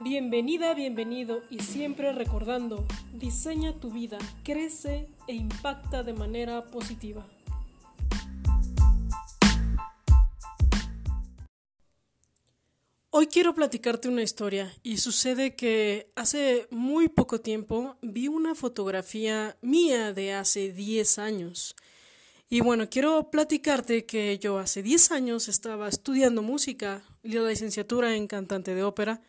Bienvenida, bienvenido y siempre recordando, diseña tu vida, crece e impacta de manera positiva. Hoy quiero platicarte una historia y sucede que hace muy poco tiempo vi una fotografía mía de hace 10 años. Y bueno, quiero platicarte que yo hace 10 años estaba estudiando música, la licenciatura en cantante de ópera.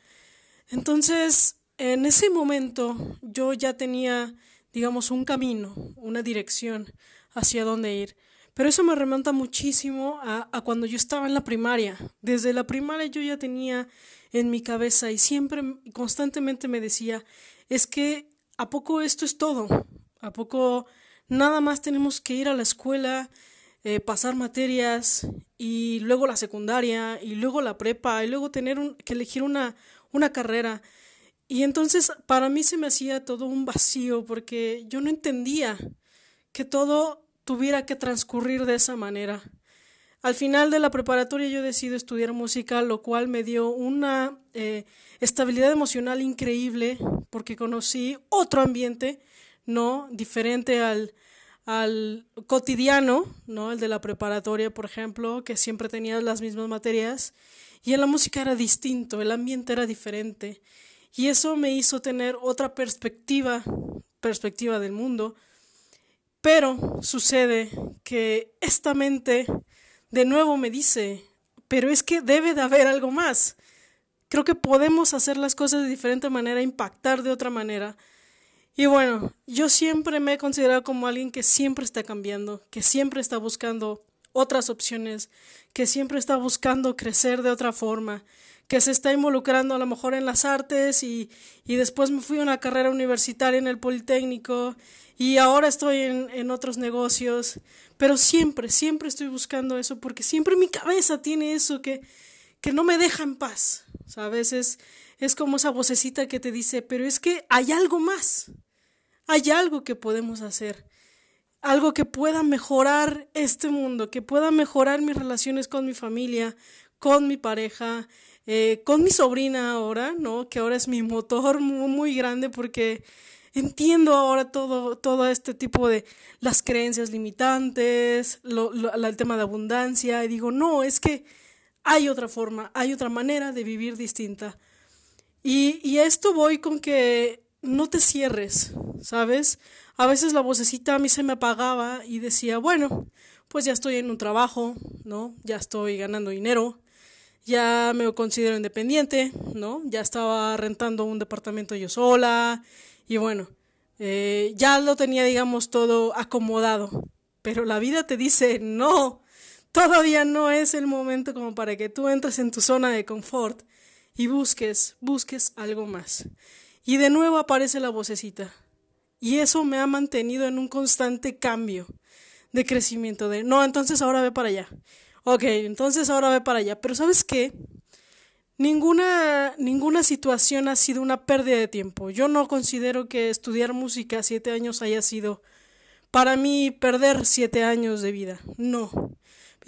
Entonces, en ese momento yo ya tenía, digamos, un camino, una dirección hacia dónde ir. Pero eso me remonta muchísimo a, cuando yo estaba en la primaria. Desde la primaria yo ya tenía en mi cabeza y siempre, constantemente me decía, es que ¿a poco esto es todo? ¿A poco nada más tenemos que ir a la escuela, eh, pasar materias y luego la secundaria y luego la prepa y luego tener un, que elegir una, una carrera? Y entonces para mí se me hacía todo un vacío porque yo no entendía que todo tuviera que transcurrir de esa manera. Al final de la preparatoria yo decido estudiar música, lo cual me dio una eh, estabilidad emocional increíble porque conocí otro ambiente, no diferente al, al cotidiano, no el de la preparatoria, por ejemplo, que siempre tenía las mismas materias y en la música era distinto, el ambiente era diferente y eso me hizo tener otra perspectiva, perspectiva del mundo pero sucede que esta mente de nuevo me dice, pero es que debe de haber algo más. Creo que podemos hacer las cosas de diferente manera, impactar de otra manera. Y bueno, yo siempre me he considerado como alguien que siempre está cambiando, que siempre está buscando otras opciones, que siempre está buscando crecer de otra forma, que se está involucrando a lo mejor en las artes y, y después me fui a una carrera universitaria en el Politécnico y ahora estoy en, en otros negocios, pero siempre, siempre estoy buscando eso porque siempre mi cabeza tiene eso que, que no me deja en paz, ¿sabes? Es, es como esa vocecita que te dice, pero es que hay algo más, hay algo que podemos hacer, algo que pueda mejorar este mundo, que pueda mejorar mis relaciones con mi familia, con mi pareja, eh, con mi sobrina ahora, ¿no? Que ahora es mi motor muy, grande porque entiendo ahora todo, todo este tipo de las creencias limitantes, el tema de abundancia, y digo, no, es que hay otra forma, hay otra manera de vivir distinta. Y, y esto voy con que no te cierres, ¿sabes? A veces la vocecita a mí se me apagaba y decía, bueno, pues ya estoy en un trabajo, ¿no? Ya estoy ganando dinero, ya me considero independiente, ¿no? Ya estaba rentando un departamento yo sola, y bueno, eh, ya lo tenía, digamos, todo acomodado. Pero la vida te dice, no, todavía no es el momento como para que tú entres en tu zona de confort y busques, busques algo más. Y de nuevo aparece la vocecita. Y eso me ha mantenido en un constante cambio de crecimiento, de, no, entonces ahora ve para allá. Ok, entonces ahora ve para allá. Pero ¿sabes qué? Ninguna, ninguna situación ha sido una pérdida de tiempo. Yo no considero que estudiar música siete años haya sido para mí perder siete años de vida. No.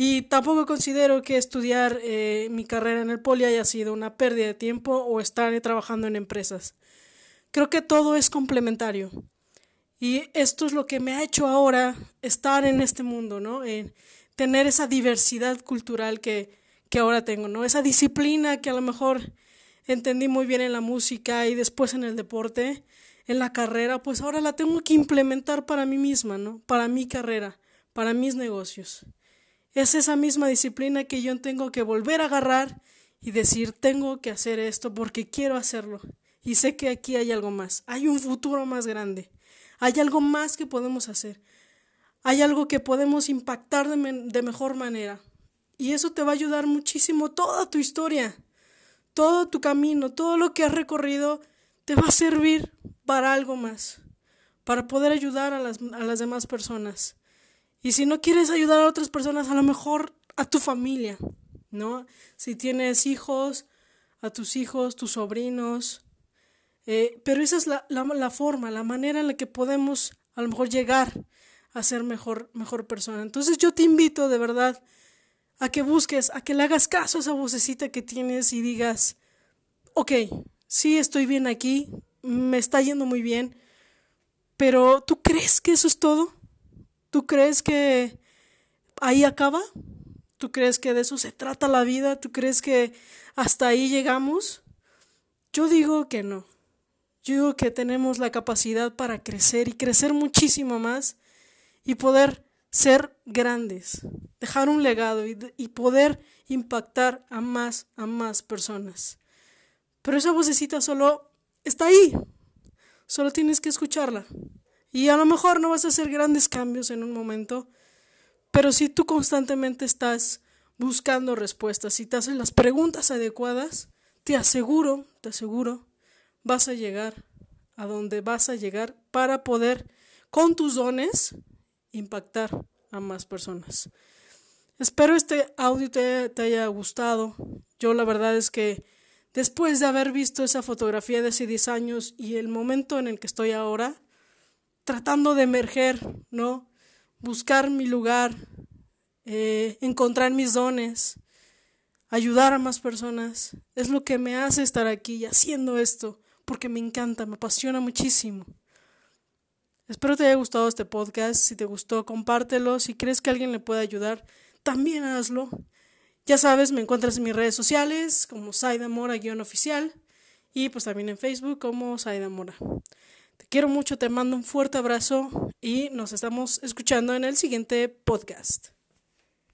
Y tampoco considero que estudiar eh, mi carrera en el poli haya sido una pérdida de tiempo o estar trabajando en empresas. Creo que todo es complementario. Y esto es lo que me ha hecho ahora estar en este mundo, ¿no? En tener esa diversidad cultural que, que ahora tengo, ¿no? Esa disciplina que a lo mejor entendí muy bien en la música y después en el deporte, en la carrera, pues ahora la tengo que implementar para mí misma, ¿no? Para mi carrera, para mis negocios. Es esa misma disciplina que yo tengo que volver a agarrar y decir, tengo que hacer esto porque quiero hacerlo. Y sé que aquí hay algo más, hay un futuro más grande, hay algo más que podemos hacer, hay algo que podemos impactar de, de mejor manera. Y eso te va a ayudar muchísimo toda tu historia, todo tu camino, todo lo que has recorrido, te va a servir para algo más, para poder ayudar a las, a las demás personas. Y si no quieres ayudar a otras personas, a lo mejor a tu familia, ¿no? Si tienes hijos, a tus hijos, tus sobrinos. Eh, pero esa es la, la, forma, la manera en la que podemos a lo mejor llegar a ser mejor, mejor persona. Entonces yo te invito de verdad a que busques, a que le hagas caso a esa vocecita que tienes y digas, ok, sí estoy bien aquí, me está yendo muy bien, pero ¿tú crees que eso es todo? ¿Tú crees que ahí acaba? ¿Tú crees que de eso se trata la vida? ¿Tú crees que hasta ahí llegamos? Yo digo que no. Yo digo que tenemos la capacidad para crecer y crecer muchísimo más y poder ser grandes, dejar un legado y, y, poder impactar a más, a más personas. Pero esa vocecita solo está ahí, solo tienes que escucharla. Y a lo mejor no vas a hacer grandes cambios en un momento, pero si tú constantemente estás buscando respuestas y te haces las preguntas adecuadas, te aseguro, te aseguro, vas a llegar a donde vas a llegar para poder, con tus dones, impactar a más personas. Espero este audio te, haya gustado. Yo la verdad es que después de haber visto esa fotografía de hace 10 años y el momento en el que estoy ahora, tratando de emerger, ¿no? Buscar mi lugar, eh, encontrar mis dones, ayudar a más personas, es lo que me hace estar aquí haciendo esto, porque me encanta, me apasiona muchísimo. Espero te haya gustado este podcast. Si te gustó, compártelo. Si crees que alguien le puede ayudar, también hazlo. Ya sabes, me encuentras en mis redes sociales como Saida Mora-oficial y pues también en Facebook como Saida Mora. Te quiero mucho, te mando un fuerte abrazo y nos estamos escuchando en el siguiente podcast.